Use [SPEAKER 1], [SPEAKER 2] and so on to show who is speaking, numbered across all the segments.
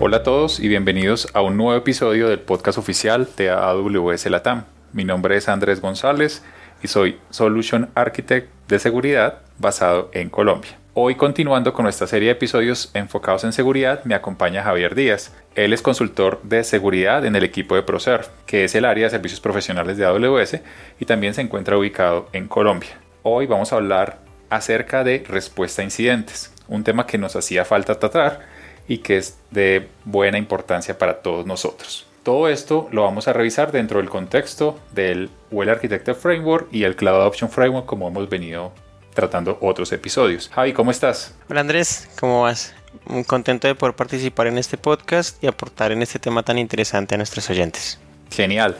[SPEAKER 1] Hola a todos y bienvenidos a un nuevo episodio del podcast oficial de AWS Latam. Mi nombre es Andrés González y soy Solution Architect de seguridad basado en Colombia. Hoy continuando con nuestra serie de episodios enfocados en seguridad, me acompaña Javier Díaz. Él es consultor de seguridad en el equipo de ProServe, que es el área de servicios profesionales de AWS y también se encuentra ubicado en Colombia. Hoy vamos a hablar acerca de respuesta a incidentes, un tema que nos hacía falta tratar y que es de buena importancia para todos nosotros. Todo esto lo vamos a revisar dentro del contexto del Well Architected Framework y el Cloud Adoption Framework como hemos venido tratando otros episodios. Javi, ¿cómo estás?
[SPEAKER 2] Hola Andrés, ¿cómo vas? Muy contento de poder participar en este podcast y aportar en este tema tan interesante a nuestros oyentes.
[SPEAKER 1] Genial.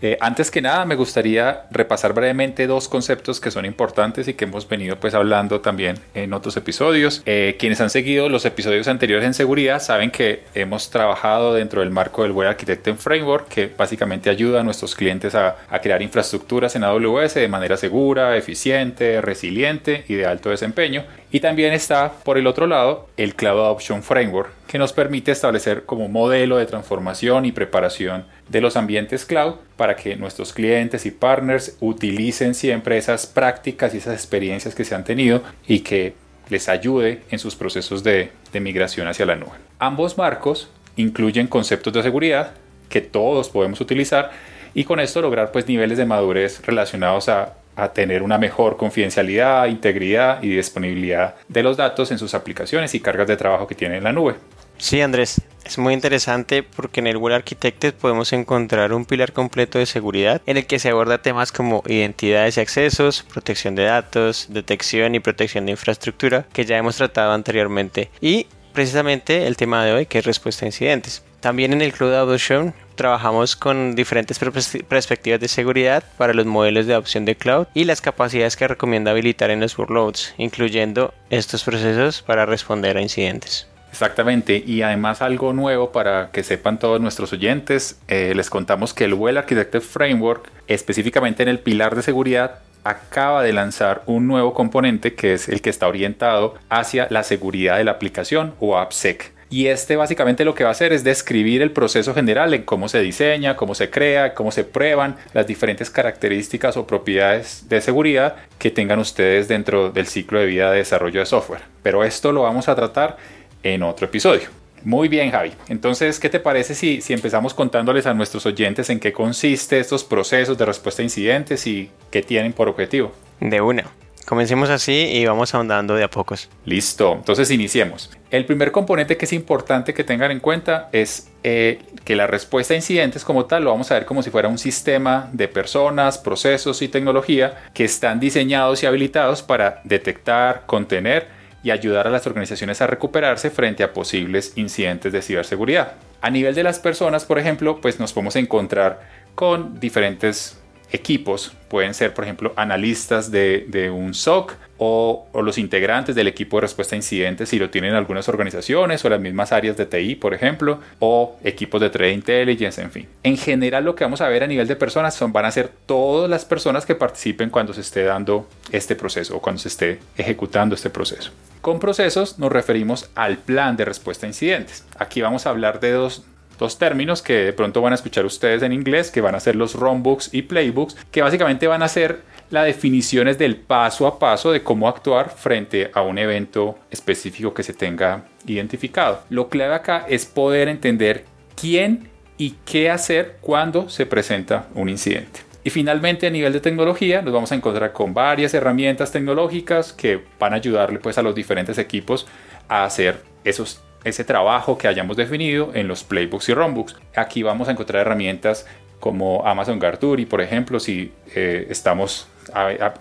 [SPEAKER 1] Eh, antes que nada, me gustaría repasar brevemente dos conceptos que son importantes y que hemos venido pues hablando también en otros episodios. Eh, quienes han seguido los episodios anteriores en seguridad saben que hemos trabajado dentro del marco del Web Architecting Framework, que básicamente ayuda a nuestros clientes a, a crear infraestructuras en AWS de manera segura, eficiente, resiliente y de alto desempeño. Y también está por el otro lado el Cloud Adoption Framework, que nos permite establecer como modelo de transformación y preparación de los ambientes cloud para que nuestros clientes y partners utilicen siempre esas prácticas y esas experiencias que se han tenido y que les ayude en sus procesos de, de migración hacia la nube. Ambos marcos incluyen conceptos de seguridad que todos podemos utilizar y con esto lograr pues niveles de madurez relacionados a a tener una mejor confidencialidad, integridad y disponibilidad de los datos en sus aplicaciones y cargas de trabajo que tienen en la nube.
[SPEAKER 2] Sí, Andrés, es muy interesante porque en el Well Architected podemos encontrar un pilar completo de seguridad en el que se aborda temas como identidades y accesos, protección de datos, detección y protección de infraestructura, que ya hemos tratado anteriormente, y precisamente el tema de hoy que es respuesta a incidentes. También en el Cloud Adoption trabajamos con diferentes perspectivas de seguridad para los modelos de adopción de cloud y las capacidades que recomienda habilitar en los workloads, incluyendo estos procesos para responder a incidentes.
[SPEAKER 1] Exactamente, y además algo nuevo para que sepan todos nuestros oyentes, eh, les contamos que el Well Architected Framework, específicamente en el pilar de seguridad, acaba de lanzar un nuevo componente que es el que está orientado hacia la seguridad de la aplicación o AppSec. Y este básicamente lo que va a hacer es describir el proceso general en cómo se diseña, cómo se crea, cómo se prueban las diferentes características o propiedades de seguridad que tengan ustedes dentro del ciclo de vida de desarrollo de software. Pero esto lo vamos a tratar en otro episodio. Muy bien, Javi. Entonces, ¿qué te parece si, si empezamos contándoles a nuestros oyentes en qué consiste estos procesos de respuesta a incidentes y qué tienen por objetivo?
[SPEAKER 2] De una. Comencemos así y vamos ahondando de a pocos.
[SPEAKER 1] Listo, entonces iniciemos. El primer componente que es importante que tengan en cuenta es eh, que la respuesta a incidentes como tal lo vamos a ver como si fuera un sistema de personas, procesos y tecnología que están diseñados y habilitados para detectar, contener y ayudar a las organizaciones a recuperarse frente a posibles incidentes de ciberseguridad. A nivel de las personas, por ejemplo, pues nos podemos encontrar con diferentes equipos, pueden ser por ejemplo analistas de, un SOC o, los integrantes del equipo de respuesta a incidentes si lo tienen algunas organizaciones o las mismas áreas de TI por ejemplo o equipos de trade intelligence en fin. En general lo que vamos a ver a nivel de personas son van a ser todas las personas que participen cuando se esté dando este proceso o cuando se esté ejecutando este proceso. Con procesos nos referimos al plan de respuesta a incidentes. Aquí vamos a hablar de dos, dos términos que de pronto van a escuchar ustedes en inglés, que van a ser los runbooks y playbooks, que básicamente van a ser las definiciones del paso a paso de cómo actuar frente a un evento específico que se tenga identificado. Lo clave acá es poder entender quién y qué hacer cuando se presenta un incidente. Y finalmente a nivel de tecnología nos vamos a encontrar con varias herramientas tecnológicas que van a ayudarle pues a los diferentes equipos a hacer esos ese trabajo que hayamos definido en los playbooks y runbooks. Aquí vamos a encontrar herramientas como Amazon Garturi, por ejemplo, si eh, estamos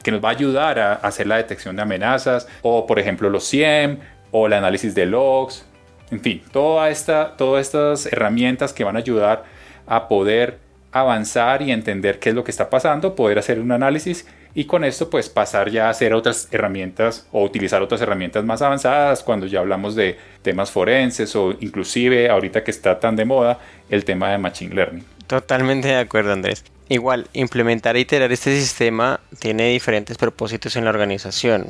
[SPEAKER 1] que nos va a ayudar a, hacer la detección de amenazas, o por ejemplo los CIEM, o el análisis de logs, en fin, toda esta, todas estas herramientas que van a ayudar a poder avanzar y entender qué es lo que está pasando, poder hacer un análisis y con esto pues pasar ya a hacer otras herramientas o utilizar otras herramientas más avanzadas cuando ya hablamos de temas forenses o inclusive ahorita que está tan de moda el tema de Machine Learning.
[SPEAKER 2] Totalmente de acuerdo Andrés. Igual, implementar e iterar este sistema tiene diferentes propósitos en la organización.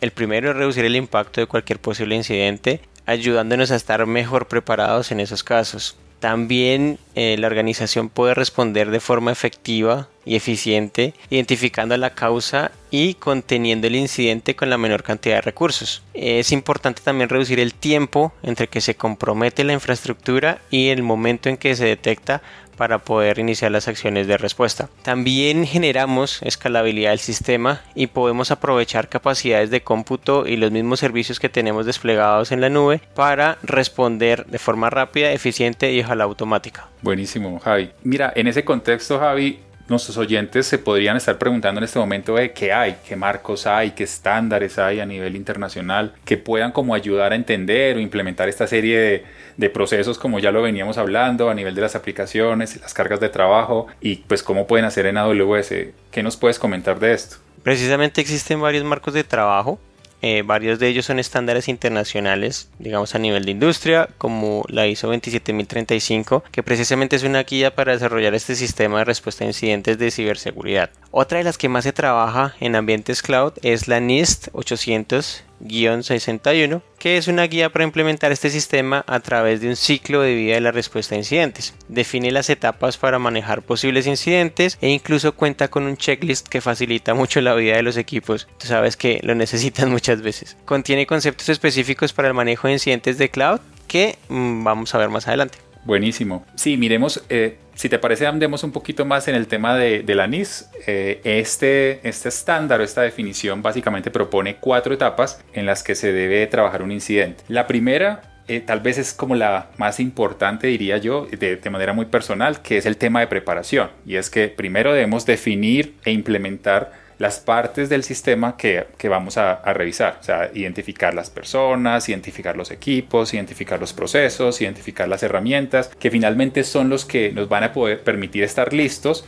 [SPEAKER 2] El primero es reducir el impacto de cualquier posible incidente ayudándonos a estar mejor preparados en esos casos. También eh, la organización puede responder de forma efectiva y eficiente, identificando la causa y conteniendo el incidente con la menor cantidad de recursos. Es importante también reducir el tiempo entre que se compromete la infraestructura y el momento en que se detecta para poder iniciar las acciones de respuesta. También generamos escalabilidad del sistema y podemos aprovechar capacidades de cómputo y los mismos servicios que tenemos desplegados en la nube para responder de forma rápida, eficiente y ojalá automática.
[SPEAKER 1] Buenísimo, Javi. Mira, en ese contexto, Javi, nuestros oyentes se podrían estar preguntando en este momento de qué hay, qué marcos hay, qué estándares hay a nivel internacional que puedan como ayudar a entender o implementar esta serie de, de procesos como ya lo veníamos hablando a nivel de las aplicaciones, las cargas de trabajo y pues cómo pueden hacer en AWS. ¿Qué nos puedes comentar de esto?
[SPEAKER 2] Precisamente existen varios marcos de trabajo eh, varios de ellos son estándares internacionales, digamos a nivel de industria, como la ISO 27035, que precisamente es una guía para desarrollar este sistema de respuesta a incidentes de ciberseguridad. Otra de las que más se trabaja en ambientes cloud es la NIST 800 61, que es una guía para implementar este sistema a través de un ciclo de vida de la respuesta a incidentes. Define las etapas para manejar posibles incidentes e incluso cuenta con un checklist que facilita mucho la vida de los equipos. Tú sabes que lo necesitan muchas veces. Contiene conceptos específicos para el manejo de incidentes de cloud que mm, vamos a ver más adelante.
[SPEAKER 1] Buenísimo. Sí, miremos, eh, si te parece, andemos un poquito más en el tema de, la NIS. Eh, este, este estándar o esta definición básicamente propone cuatro etapas en las que se debe trabajar un incidente. La primera eh, tal vez es como la más importante, diría yo, de, manera muy personal, que es el tema de preparación. Y es que primero debemos definir e implementar las partes del sistema que, vamos a, revisar, o sea, identificar las personas, identificar los equipos, identificar los procesos, identificar las herramientas, que finalmente son los que nos van a poder permitir estar listos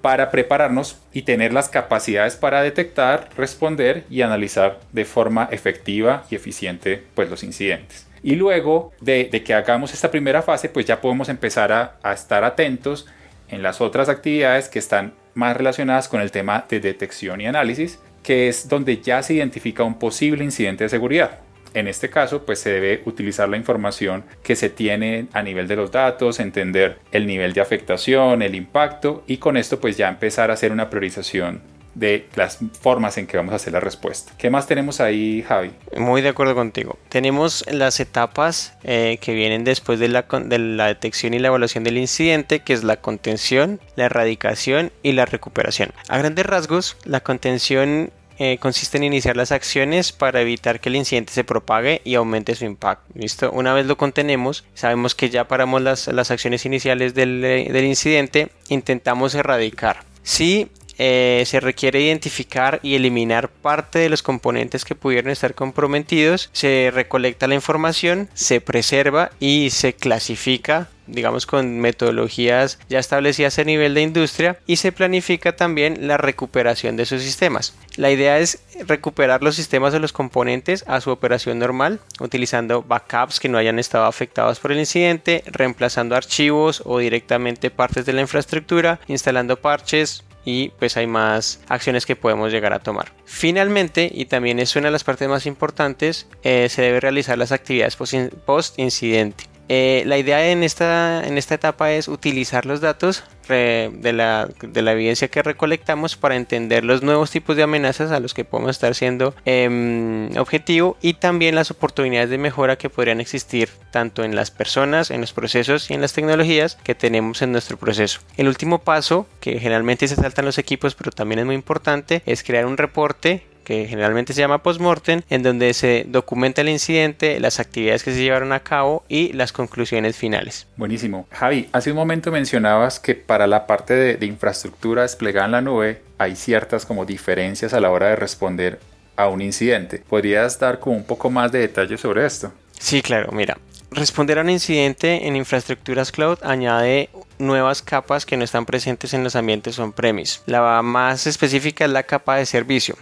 [SPEAKER 1] para prepararnos y tener las capacidades para detectar, responder y analizar de forma efectiva y eficiente pues, los incidentes. Y luego de, que hagamos esta primera fase, pues ya podemos empezar a, a estar atentos en las otras actividades que están más relacionadas con el tema de detección y análisis, que es donde ya se identifica un posible incidente de seguridad. En este caso, pues se debe utilizar la información que se tiene a nivel de los datos, entender el nivel de afectación, el impacto y con esto pues ya empezar a hacer una priorización de las formas en que vamos a hacer la respuesta. ¿Qué más tenemos ahí, Javi?
[SPEAKER 2] Muy de acuerdo contigo. Tenemos las etapas eh, que vienen después de la, de la detección y la evaluación del incidente, que es la contención, la erradicación y la recuperación. A grandes rasgos, la contención eh, consiste en iniciar las acciones para evitar que el incidente se propague y aumente su impacto. ¿Listo? Una vez lo contenemos, sabemos que ya paramos las, las acciones iniciales del, del, incidente, intentamos erradicar. Si eh, se requiere identificar y eliminar parte de los componentes que pudieran estar comprometidos, se recolecta la información, se preserva y se clasifica digamos con metodologías ya establecidas a nivel de industria y se planifica también la recuperación de sus sistemas. La idea es recuperar los sistemas de los componentes a su operación normal utilizando backups que no hayan estado afectados por el incidente, reemplazando archivos o directamente partes de la infraestructura, instalando parches, y pues hay más acciones que podemos llegar a tomar. Finalmente, y también es una de las partes más importantes, eh, se debe realizar las actividades post incidente. Eh, la idea en esta, en esta etapa es utilizar los datos de la, de la, evidencia que recolectamos para entender los nuevos tipos de amenazas a los que podemos estar siendo em, objetivo y también las oportunidades de mejora que podrían existir tanto en las personas, en los procesos y en las tecnologías que tenemos en nuestro proceso. El último paso, que generalmente se saltan los equipos pero también es muy importante, es crear un reporte que generalmente se llama postmortem, en donde se documenta el incidente, las actividades que se llevaron a cabo y las conclusiones finales.
[SPEAKER 1] Buenísimo. Javi, hace un momento mencionabas que para la parte de, infraestructura desplegada en la nube hay ciertas como diferencias a la hora de responder a un incidente. ¿Podrías dar como un poco más de detalles sobre esto?
[SPEAKER 2] Sí, claro, mira. Responder a un incidente en infraestructuras cloud añade nuevas capas que no están presentes en los ambientes on-premise. La más específica es la capa de servicio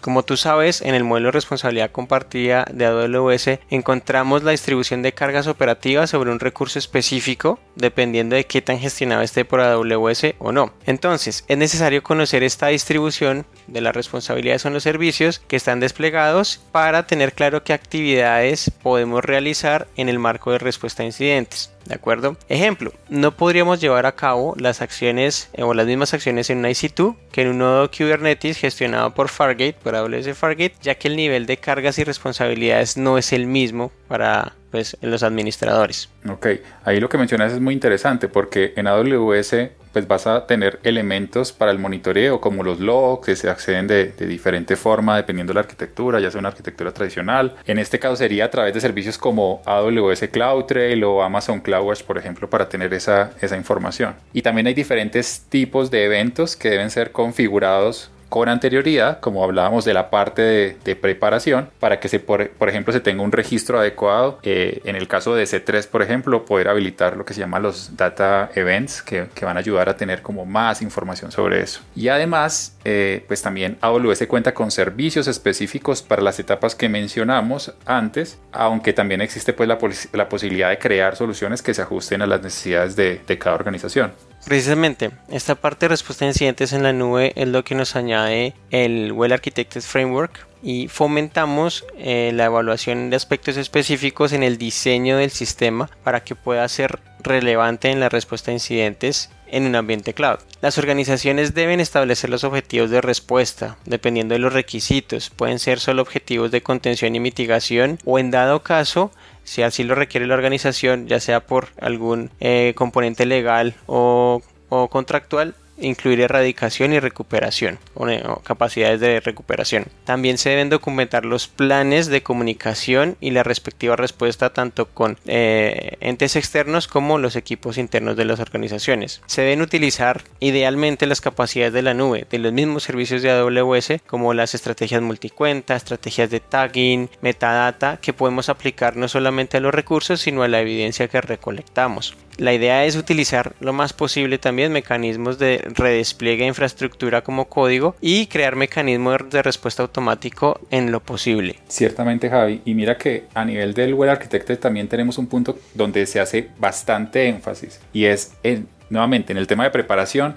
[SPEAKER 2] Como tú sabes, en el modelo de responsabilidad compartida de AWS encontramos la distribución de cargas operativas sobre un recurso específico dependiendo de qué tan gestionado esté por AWS o no. Entonces, es necesario conocer esta distribución de las responsabilidades en los servicios que están desplegados para tener claro qué actividades podemos realizar en el marco de respuesta a incidentes. ¿De acuerdo? Ejemplo, no podríamos llevar a cabo las acciones eh, o las mismas acciones en un IC2 que en un nodo Kubernetes gestionado por Fargate, por AWS Fargate, ya que el nivel de cargas y responsabilidades no es el mismo para pues, los administradores.
[SPEAKER 1] Ok, ahí lo que mencionas es muy interesante porque en AWS pues vas a tener elementos para el monitoreo como los logs que se acceden de, diferente forma dependiendo de la arquitectura, ya sea una arquitectura tradicional. En este caso sería a través de servicios como AWS CloudTrail o Amazon CloudWatch, por ejemplo, para tener esa, esa información. Y también hay diferentes tipos de eventos que deben ser configurados con anterioridad, como hablábamos de la parte de, preparación, para que se, por, ejemplo se tenga un registro adecuado. Eh, en el caso de C3, por ejemplo, poder habilitar lo que se llama los data events, que, van a ayudar a tener como más información sobre eso. Y además, eh, pues también AWS cuenta con servicios específicos para las etapas que mencionamos antes, aunque también existe pues la, posibilidad de crear soluciones que se ajusten a las necesidades de, de cada organización.
[SPEAKER 2] Precisamente, esta parte de respuesta a incidentes en la nube es lo que nos añade el Well Architected Framework y fomentamos eh, la evaluación de aspectos específicos en el diseño del sistema para que pueda ser relevante en la respuesta a incidentes en un ambiente cloud. Las organizaciones deben establecer los objetivos de respuesta dependiendo de los requisitos. Pueden ser solo objetivos de contención y mitigación o en dado caso si así lo requiere la organización, ya sea por algún eh, componente legal o, o contractual, incluir erradicación y recuperación o, capacidades de recuperación. También se deben documentar los planes de comunicación y la respectiva respuesta tanto con eh, entes externos como los equipos internos de las organizaciones. Se deben utilizar idealmente las capacidades de la nube de los mismos servicios de AWS como las estrategias multicuenta, estrategias de tagging, metadata que podemos aplicar no solamente a los recursos sino a la evidencia que recolectamos. La idea es utilizar lo más posible también mecanismos de redespliegue de infraestructura como código y crear mecanismos de respuesta automático en lo posible.
[SPEAKER 1] Ciertamente Javi, y mira que a nivel del Web Architecture también tenemos un punto donde se hace bastante énfasis y es en, nuevamente en el tema de preparación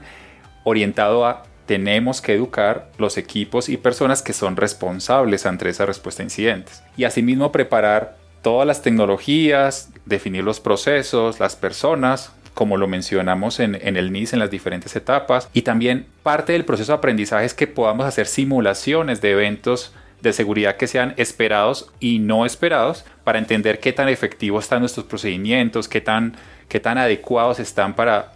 [SPEAKER 1] orientado a tenemos que educar los equipos y personas que son responsables ante esa respuesta a incidentes y asimismo preparar todas las tecnologías, definir los procesos, las personas, como lo mencionamos en, el NIS en las diferentes etapas. Y también parte del proceso de aprendizaje es que podamos hacer simulaciones de eventos de seguridad que sean esperados y no esperados para entender qué tan efectivos están nuestros procedimientos, qué tan, qué tan adecuados están para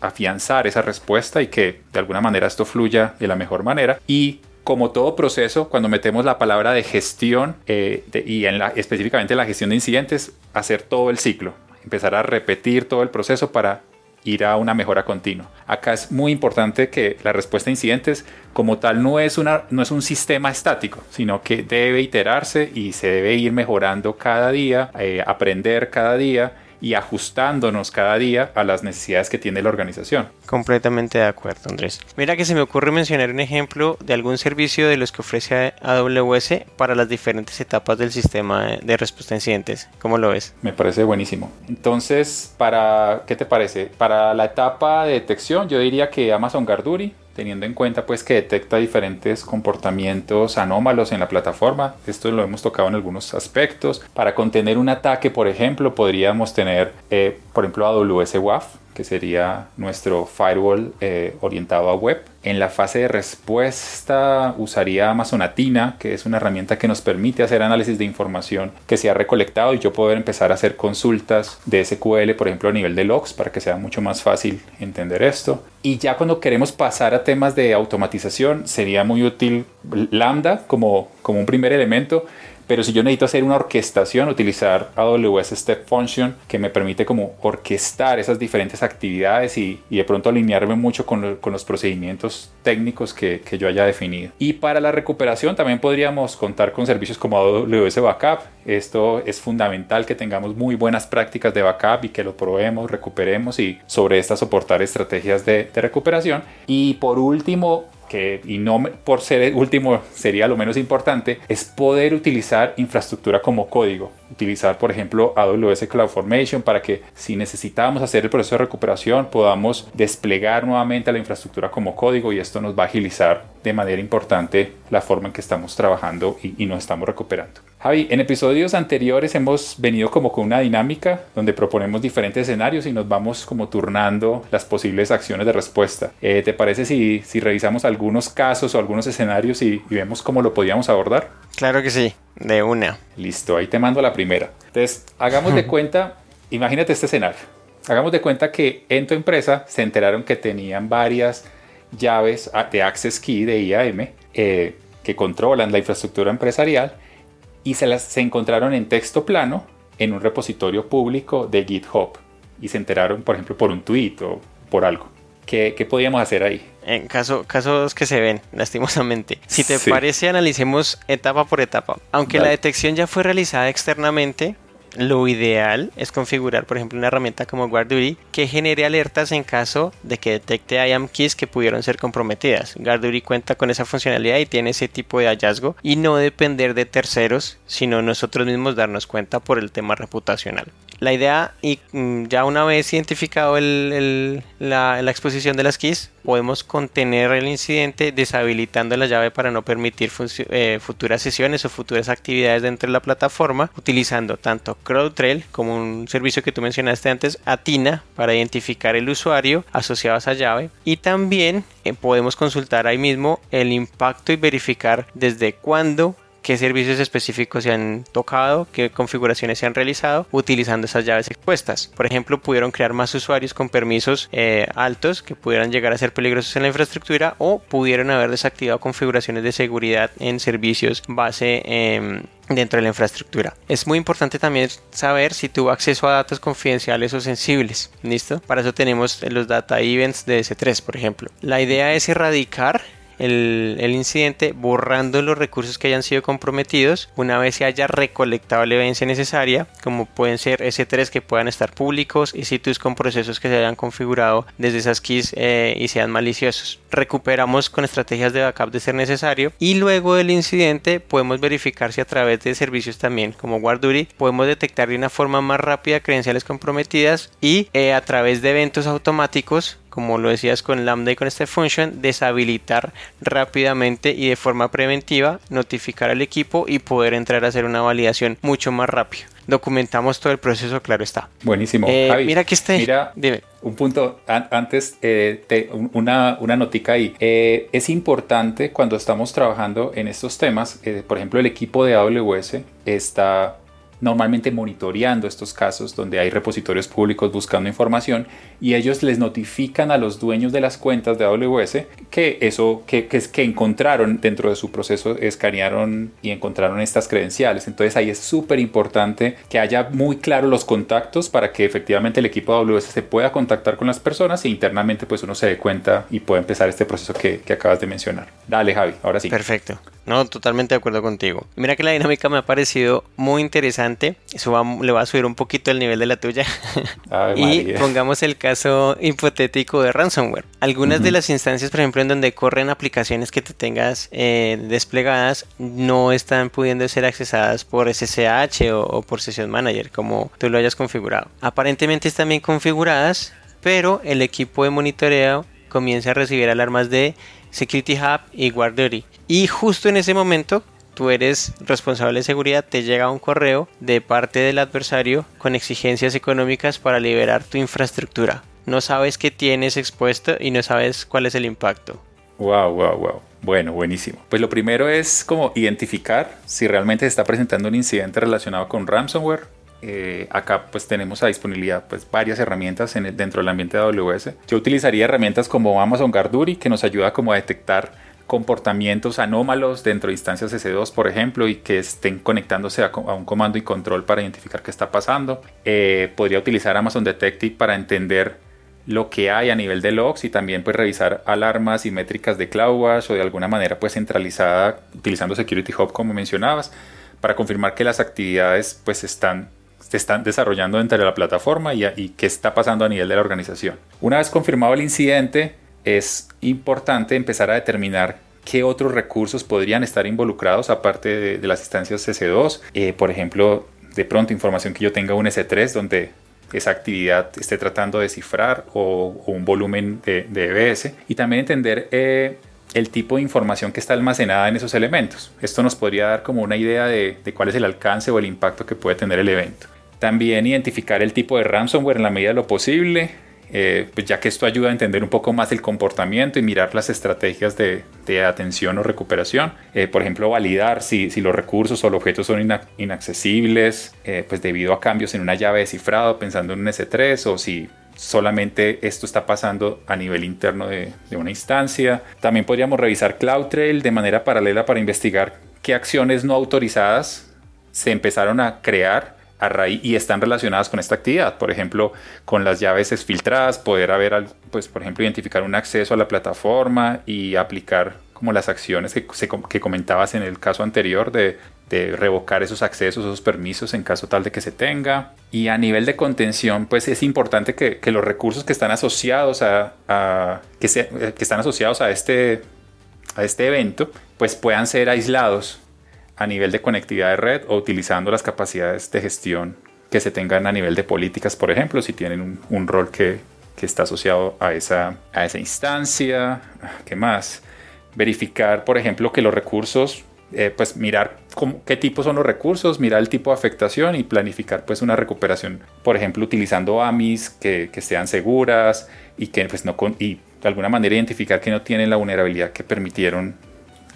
[SPEAKER 1] afianzar esa respuesta y que de alguna manera esto fluya de la mejor manera. Y como todo proceso, cuando metemos la palabra de gestión eh, y específicamente la gestión de incidentes, hacer todo el ciclo, empezar a repetir todo el proceso para ir a una mejora continua. Acá es muy importante que la respuesta a incidentes como tal no es, una, no es un sistema estático, sino que debe iterarse y se debe ir mejorando cada día, eh, aprender cada día y ajustándonos cada día a las necesidades que tiene la organización.
[SPEAKER 2] Completamente de acuerdo, Andrés. Mira que se me ocurre mencionar un ejemplo de algún servicio de los que ofrece AWS para las diferentes etapas del sistema de respuesta a incidentes. ¿Cómo lo ves?
[SPEAKER 1] Me parece buenísimo. Entonces, para ¿qué te parece? Para la etapa de detección, yo diría que Amazon Garduri teniendo en cuenta pues que detecta diferentes comportamientos anómalos en la plataforma. Esto lo hemos tocado en algunos aspectos. Para contener un ataque, por ejemplo, podríamos tener, eh, por ejemplo, AWS WAF, que sería nuestro firewall eh, orientado a web. En la fase de respuesta usaría Amazon Athena, que es una herramienta que nos permite hacer análisis de información que se ha recolectado y yo poder empezar a hacer consultas de SQL, por ejemplo, a nivel de logs, para que sea mucho más fácil entender esto. Y ya cuando queremos pasar a temas de automatización, sería muy útil Lambda como, como un primer elemento pero si yo necesito hacer una orquestación, utilizar AWS Step Function que me permite como orquestar esas diferentes actividades y, de pronto alinearme mucho con, los procedimientos técnicos que, yo haya definido. Y para la recuperación también podríamos contar con servicios como AWS Backup. Esto es fundamental que tengamos muy buenas prácticas de backup y que lo probemos, recuperemos y sobre estas soportar estrategias de recuperación. Y por último, que, y no por ser el último sería lo menos importante, es poder utilizar infraestructura como código. Utilizar, por ejemplo, AWS CloudFormation para que si necesitábamos hacer el proceso de recuperación podamos desplegar nuevamente la infraestructura como código y esto nos va a agilizar de manera importante la forma en que estamos trabajando y, y nos estamos recuperando. Javi, en episodios anteriores hemos venido como con una dinámica donde proponemos diferentes escenarios y nos vamos como turnando las posibles acciones de respuesta. Eh, ¿Te parece si, si revisamos algunos casos o algunos escenarios y, y vemos cómo lo podíamos abordar?
[SPEAKER 2] Claro que sí, de una.
[SPEAKER 1] Listo, ahí te mando la primera. Entonces, hagamos de cuenta, imagínate este escenario. Hagamos de cuenta que en tu empresa se enteraron que tenían varias llaves de Access Key de IAM eh, que controlan la infraestructura empresarial y se las se encontraron en texto plano en un repositorio público de GitHub y se enteraron, por ejemplo, por un tweet o por algo. ¿Qué, qué podíamos hacer ahí?
[SPEAKER 2] En caso, casos que se ven, lastimosamente. Si te sí. parece, analicemos etapa por etapa. Aunque Dale. la detección ya fue realizada externamente, lo ideal es configurar, por ejemplo, una herramienta como GuardDuty que genere alertas en caso de que detecte IAM keys que pudieron ser comprometidas. GuardDuty cuenta con esa funcionalidad y tiene ese tipo de hallazgo y no depender de terceros, sino nosotros mismos darnos cuenta por el tema reputacional. La idea, y mm, ya una vez identificado la, exposición de las keys, podemos contener el incidente deshabilitando la llave para no permitir eh, futuras sesiones o futuras actividades dentro de la plataforma, utilizando tanto CrowdTrail como un servicio que tú mencionaste antes, Atina, para identificar el usuario asociado a esa llave. Y también eh, podemos consultar ahí mismo el impacto y verificar desde cuándo qué servicios específicos se han tocado, qué configuraciones se han realizado utilizando esas llaves expuestas. Por ejemplo, pudieron crear más usuarios con permisos eh, altos que pudieran llegar a ser peligrosos en la infraestructura o pudieron haber desactivado configuraciones de seguridad en servicios base eh, dentro de la infraestructura. Es muy importante también saber si tuvo acceso a datos confidenciales o sensibles. ¿Listo? Para eso tenemos los data events de S3, por ejemplo. La idea es erradicar el, incidente borrando los recursos que hayan sido comprometidos una vez se haya recolectado la evidencia necesaria como pueden ser S3 que puedan estar públicos y sitios con procesos que se hayan configurado desde esas keys eh, y sean maliciosos. Recuperamos con estrategias de backup de ser necesario y luego del incidente podemos verificar si a través de servicios también como WarDuty podemos detectar de una forma más rápida credenciales comprometidas y eh, a través de eventos automáticos como lo decías con Lambda y con este function, deshabilitar rápidamente y de forma preventiva, notificar al equipo y poder entrar a hacer una validación mucho más rápido. Documentamos todo el proceso, claro está.
[SPEAKER 1] Buenísimo.
[SPEAKER 2] Eh, Javi, mira que este.
[SPEAKER 1] Mira, dime. un punto an antes, eh, te, una, una notica ahí. Eh, es importante cuando estamos trabajando en estos temas, por ejemplo, el equipo de AWS está normalmente monitoreando estos casos donde hay repositorios públicos buscando información y ellos les notifican a los dueños de las cuentas de AWS que eso que, que, que encontraron dentro de su proceso escanearon y encontraron estas credenciales entonces ahí es súper importante que haya muy claro los contactos para que efectivamente el equipo de AWS se pueda contactar con las personas e internamente pues uno se dé cuenta y pueda empezar este proceso que, que acabas de mencionar dale Javi ahora sí
[SPEAKER 2] perfecto no, totalmente de acuerdo contigo. Mira que la dinámica me ha parecido muy interesante. Eso va, le va a subir un poquito el nivel de la tuya. Y pongamos el caso hipotético de ransomware. Algunas uh -huh. de las instancias, por ejemplo, en donde corren aplicaciones que te tengas eh, desplegadas, no están pudiendo ser accesadas por SSH o, o por Session Manager, como tú lo hayas configurado. Aparentemente están bien configuradas, pero el equipo de monitoreo comienza a recibir alarmas de Security Hub y GuardDuty. Y justo en ese momento tú eres responsable de seguridad, te llega un correo de parte del adversario con exigencias económicas para liberar tu infraestructura. No sabes qué tienes expuesto y no sabes cuál es el impacto.
[SPEAKER 1] Wow, wow, wow. Bueno, buenísimo. Pues lo primero es como identificar si realmente se está presentando un incidente relacionado con ransomware. Eh, acá pues tenemos a disponibilidad pues varias herramientas dentro del ambiente de AWS. Yo utilizaría herramientas como Amazon Guarduri que nos ayuda como a detectar comportamientos anómalos dentro de instancias S2, por ejemplo, y que estén conectándose a, a un comando y control para identificar qué está pasando. Eh, podría utilizar Amazon Detective para entender lo que hay a nivel de logs y también pues revisar alarmas y métricas de CloudWatch o de alguna manera pues centralizada utilizando Security Hub como mencionabas para confirmar que las actividades pues están se están desarrollando dentro de la plataforma y, y qué está pasando a nivel de la organización. Una vez confirmado el incidente, es importante empezar a determinar qué otros recursos podrían estar involucrados aparte de, las instancias CC2. Eh, por ejemplo, de pronto información que yo tenga un S3 donde esa actividad esté tratando de cifrar o, un volumen de, EBS y también entender eh, el tipo de información que está almacenada en esos elementos. Esto nos podría dar como una idea de, de, cuál es el alcance o el impacto que puede tener el evento. También identificar el tipo de ransomware en la medida de lo posible, eh, pues ya que esto ayuda a entender un poco más el comportamiento y mirar las estrategias de, atención o recuperación. Eh, por ejemplo, validar si, los recursos o los objetos son inaccesibles, eh, pues debido a cambios en una llave de cifrado, pensando en un S3, o si solamente esto está pasando a nivel interno de, de una instancia. También podríamos revisar CloudTrail de manera paralela para investigar qué acciones no autorizadas se empezaron a crear y están relacionadas con esta actividad. Por ejemplo, con las llaves filtradas, poder haber, pues, por ejemplo, identificar un acceso a la plataforma y aplicar como las acciones que, que comentabas en el caso anterior de, de, revocar esos accesos, esos permisos en caso tal de que se tenga. Y a nivel de contención, pues es importante que, que los recursos que están asociados a, a que, se, que están asociados a este, a este evento, pues puedan ser aislados a nivel de conectividad de red o utilizando las capacidades de gestión que se tengan a nivel de políticas, por ejemplo, si tienen un, rol que, está asociado a esa, a esa instancia. ¿Qué más? Verificar, por ejemplo, que los recursos, eh, pues mirar qué tipo son los recursos, mirar el tipo de afectación y planificar pues una recuperación, por ejemplo, utilizando AMIs que, que sean seguras y que pues no y de alguna manera identificar que no tienen la vulnerabilidad que permitieron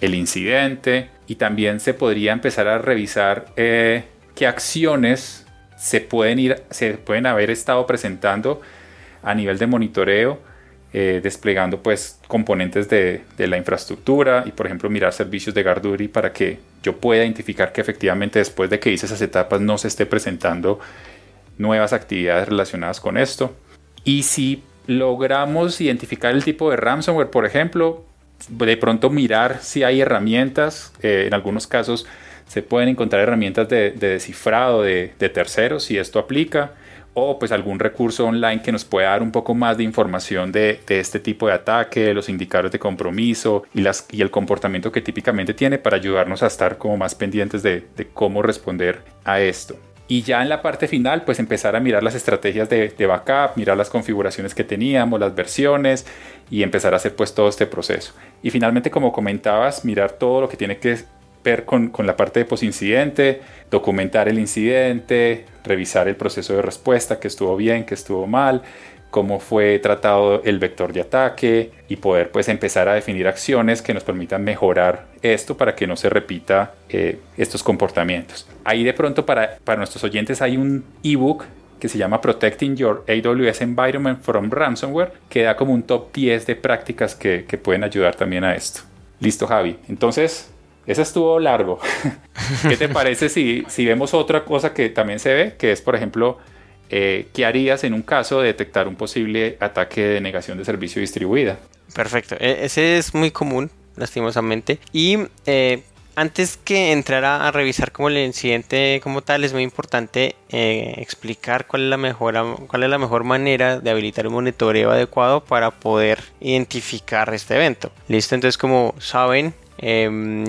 [SPEAKER 1] el incidente y también se podría empezar a revisar eh, qué acciones se pueden, ir, se pueden haber estado presentando a nivel de monitoreo, eh, desplegando pues componentes de, de, la infraestructura y por ejemplo mirar servicios de Garduri para que yo pueda identificar que efectivamente después de que hice esas etapas no se esté presentando nuevas actividades relacionadas con esto. Y si logramos identificar el tipo de ransomware, por ejemplo, de pronto mirar si hay herramientas, eh, en algunos casos se pueden encontrar herramientas de, descifrado de, terceros si esto aplica o pues algún recurso online que nos pueda dar un poco más de información de, este tipo de ataque, los indicadores de compromiso y, las, y el comportamiento que típicamente tiene para ayudarnos a estar como más pendientes de cómo responder a esto. Y ya en la parte final, pues empezar a mirar las estrategias de, backup, mirar las configuraciones que teníamos, las versiones y empezar a hacer pues todo este proceso. Y finalmente, como comentabas, mirar todo lo que tiene que ver con, con la parte de posincidente, documentar el incidente, revisar el proceso de respuesta, que estuvo bien, que estuvo mal, cómo fue tratado el vector de ataque y poder pues empezar a definir acciones que nos permitan mejorar esto para que no se repita eh, estos comportamientos. Ahí de pronto para, para nuestros oyentes hay un ebook que se llama Protecting Your AWS Environment from Ransomware, que da como un top 10 de prácticas que, que pueden ayudar también a esto. Listo, Javi. Entonces, ese estuvo largo. ¿Qué te parece si, si vemos otra cosa que también se ve, que es, por ejemplo, eh, ¿qué harías en un caso de detectar un posible ataque de negación de servicio distribuida?
[SPEAKER 2] Perfecto, e, ese es muy común, lastimosamente. Y eh, antes que entrar a, revisar como el incidente como tal, es muy importante eh, explicar cuál es, la mejor, cuál es la mejor manera de habilitar un monitoreo adecuado para poder identificar este evento. Listo, entonces como saben, em,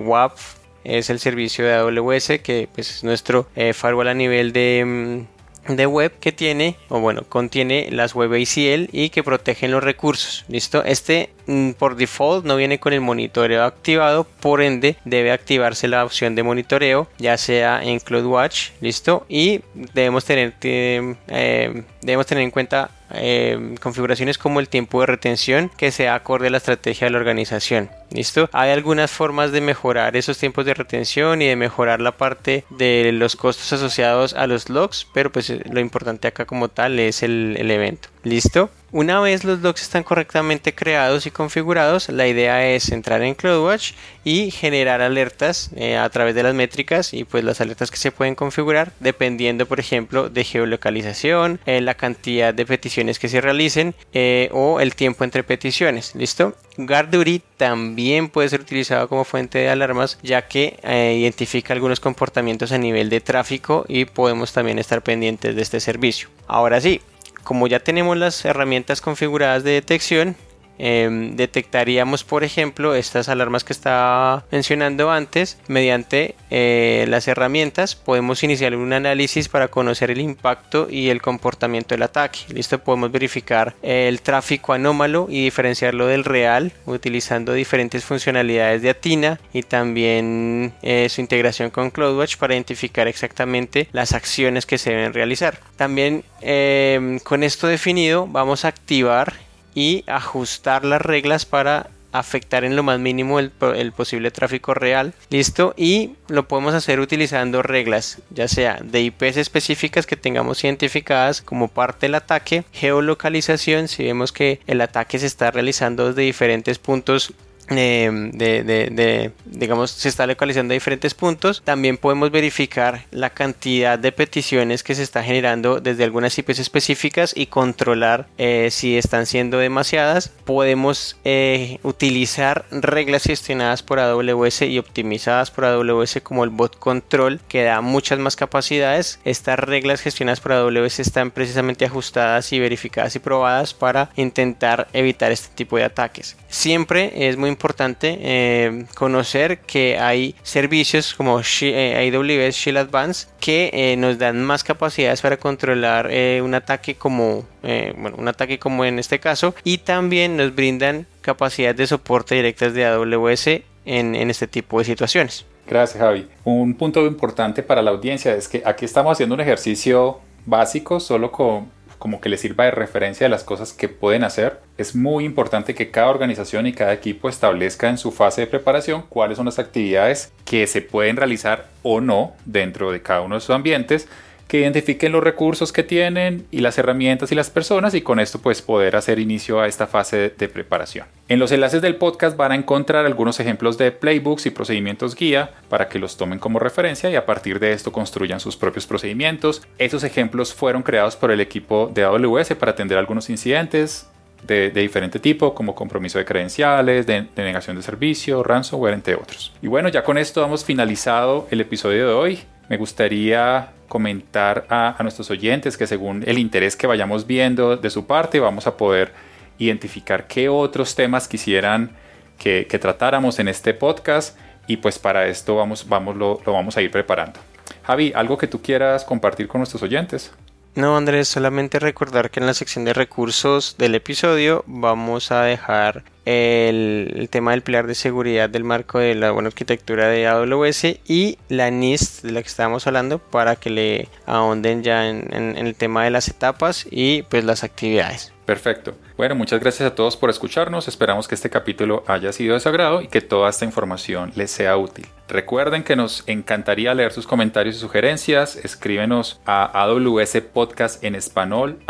[SPEAKER 2] WAP es el servicio de AWS que pues, es nuestro firewall a nivel de em, de web que tiene o bueno contiene las web ACL y que protegen los recursos. Listo este mm, por default no viene con el monitoreo activado por ende debe activarse la opción de monitoreo ya sea en CloudWatch listo y debemos tener eh, debemos tener en cuenta eh, configuraciones como el tiempo de retención que sea acorde a la estrategia de la organización. ¿Listo? Hay algunas formas de mejorar esos tiempos de retención y de mejorar la parte de los costos asociados a los logs, pero pues lo importante acá como tal es el, evento. ¿Listo? Una vez los logs están correctamente creados y configurados, la idea es entrar en CloudWatch y generar alertas eh, a través de las métricas y pues las alertas que se pueden configurar dependiendo por ejemplo de geolocalización, eh, la cantidad de peticiones que se realicen eh, o el tiempo entre peticiones. ¿Listo? GuardDuty también puede ser utilizado como fuente de alarmas ya que identifica algunos comportamientos a nivel de tráfico y podemos también estar pendientes de este servicio. Ahora sí, como ya tenemos las herramientas configuradas de detección, em, detectaríamos, por ejemplo, estas alarmas que estaba mencionando antes. Mediante eh, las herramientas podemos iniciar un análisis para conocer el impacto y el comportamiento del ataque. Listo, podemos verificar el tráfico anómalo y diferenciarlo del real utilizando diferentes funcionalidades de Atina y también eh, su integración con CloudWatch para identificar exactamente las acciones que se deben realizar. También em, con esto definido vamos a activar y ajustar las reglas para afectar en lo más mínimo el, posible tráfico real. Listo. Y lo podemos hacer utilizando reglas, ya sea de IPs específicas que tengamos identificadas como parte del ataque, geolocalización, si vemos que el ataque se está realizando desde diferentes puntos Em, de, de, digamos, se está localizando a diferentes puntos. También podemos verificar la cantidad de peticiones que se está generando desde algunas IPs específicas y controlar eh, si están siendo demasiadas. Podemos eh, utilizar reglas gestionadas por AWS y optimizadas por AWS como el bot control que da muchas más capacidades. Estas reglas gestionadas por AWS están precisamente ajustadas y verificadas y probadas para intentar evitar este tipo de ataques. Siempre es muy importante eh, conocer que hay servicios como eh, AWS Shield Advance que eh, nos dan más capacidades para controlar un ataque como bueno, un ataque como en este caso y también nos brindan capacidades de soporte directas de AWS en, en este tipo de situaciones.
[SPEAKER 1] Gracias Javi. Un punto importante para la audiencia es que aquí estamos haciendo un ejercicio básico solo con como que les sirva de referencia de las cosas que pueden hacer. Es muy importante que cada organización y cada equipo establezca en su fase de preparación cuáles son las actividades que se pueden realizar o no dentro de cada uno de sus ambientes que identifiquen los recursos que tienen y las herramientas y las personas y con esto pues poder hacer inicio a esta fase de, preparación. En los enlaces del podcast van a encontrar algunos ejemplos de playbooks y procedimientos guía para que los tomen como referencia y a partir de esto construyan sus propios procedimientos. Esos ejemplos fueron creados por el equipo de AWS para atender algunos incidentes, de, diferente tipo, como compromiso de credenciales, de, denegación de servicio, ransomware, entre otros. Y bueno, ya con esto hemos finalizado el episodio de hoy. Me gustaría comentar a, nuestros oyentes que según el interés que vayamos viendo de su parte vamos a poder identificar qué otros temas quisieran que, tratáramos en este podcast y pues para esto vamos, vamos lo, lo vamos a ir preparando. Javi, ¿algo que tú quieras compartir con nuestros oyentes?
[SPEAKER 2] No, Andrés, solamente recordar que en la sección de recursos del episodio vamos a dejar el, tema del pilar de seguridad del marco de la buena arquitectura de AWS y la NIST de la que estábamos hablando para que le ahonden ya en, el tema de las etapas y pues las actividades.
[SPEAKER 1] Perfecto. Bueno, muchas gracias a todos por escucharnos. Esperamos que este capítulo haya sido de su agrado y que toda esta información les sea útil. Recuerden que nos encantaría leer sus comentarios y sugerencias. Escríbenos a AWS Podcast en español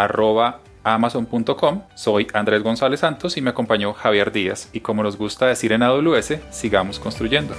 [SPEAKER 1] amazon.com. Soy Andrés González Santos y me acompañó Javier Díaz. Y como nos gusta decir en AWS, sigamos construyendo.